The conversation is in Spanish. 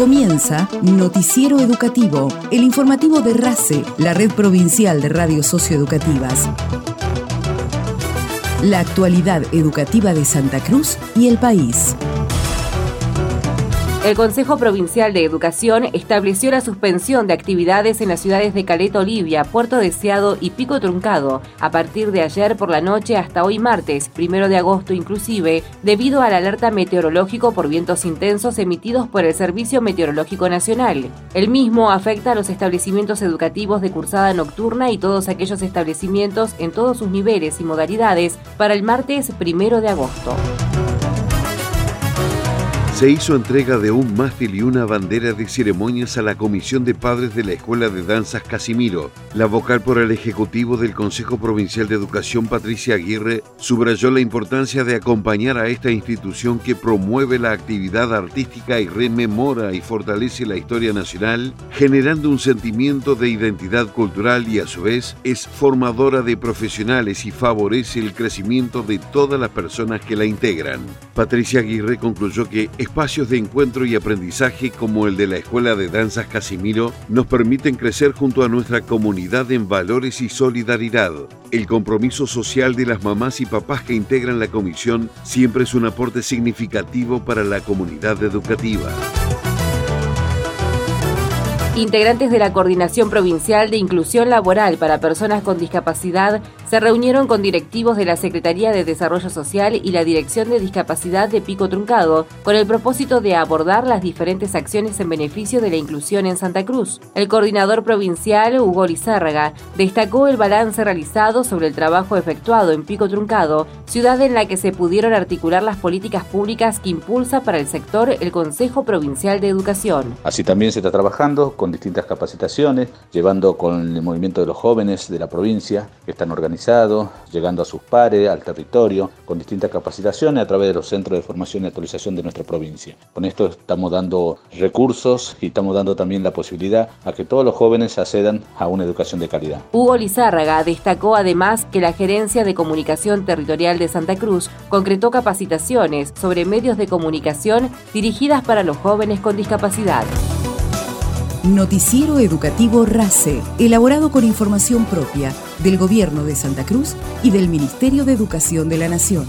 Comienza Noticiero Educativo, el informativo de RACE, la red provincial de radios socioeducativas. La actualidad educativa de Santa Cruz y el país. El Consejo Provincial de Educación estableció la suspensión de actividades en las ciudades de Caleta Olivia, Puerto Deseado y Pico Truncado a partir de ayer por la noche hasta hoy martes, primero de agosto inclusive, debido al alerta meteorológico por vientos intensos emitidos por el Servicio Meteorológico Nacional. El mismo afecta a los establecimientos educativos de cursada nocturna y todos aquellos establecimientos en todos sus niveles y modalidades para el martes primero de agosto se hizo entrega de un mástil y una bandera de ceremonias a la Comisión de Padres de la Escuela de Danzas Casimiro. La vocal por el Ejecutivo del Consejo Provincial de Educación, Patricia Aguirre, subrayó la importancia de acompañar a esta institución que promueve la actividad artística y rememora y fortalece la historia nacional, generando un sentimiento de identidad cultural y a su vez es formadora de profesionales y favorece el crecimiento de todas las personas que la integran. Patricia Aguirre concluyó que espacios de encuentro y aprendizaje como el de la Escuela de Danzas Casimiro nos permiten crecer junto a nuestra comunidad en valores y solidaridad. El compromiso social de las mamás y papás que integran la comisión siempre es un aporte significativo para la comunidad educativa. Integrantes de la Coordinación Provincial de Inclusión Laboral para Personas con Discapacidad se reunieron con directivos de la Secretaría de Desarrollo Social y la Dirección de Discapacidad de Pico Truncado con el propósito de abordar las diferentes acciones en beneficio de la inclusión en Santa Cruz. El coordinador provincial, Hugo Lizárraga, destacó el balance realizado sobre el trabajo efectuado en Pico Truncado, ciudad en la que se pudieron articular las políticas públicas que impulsa para el sector el Consejo Provincial de Educación. Así también se está trabajando con distintas capacitaciones, llevando con el movimiento de los jóvenes de la provincia que están organizados, llegando a sus pares, al territorio, con distintas capacitaciones a través de los centros de formación y actualización de nuestra provincia. Con esto estamos dando recursos y estamos dando también la posibilidad a que todos los jóvenes accedan a una educación de calidad. Hugo Lizárraga destacó además que la Gerencia de Comunicación Territorial de Santa Cruz concretó capacitaciones sobre medios de comunicación dirigidas para los jóvenes con discapacidad. Noticiero Educativo RACE, elaborado con información propia del Gobierno de Santa Cruz y del Ministerio de Educación de la Nación.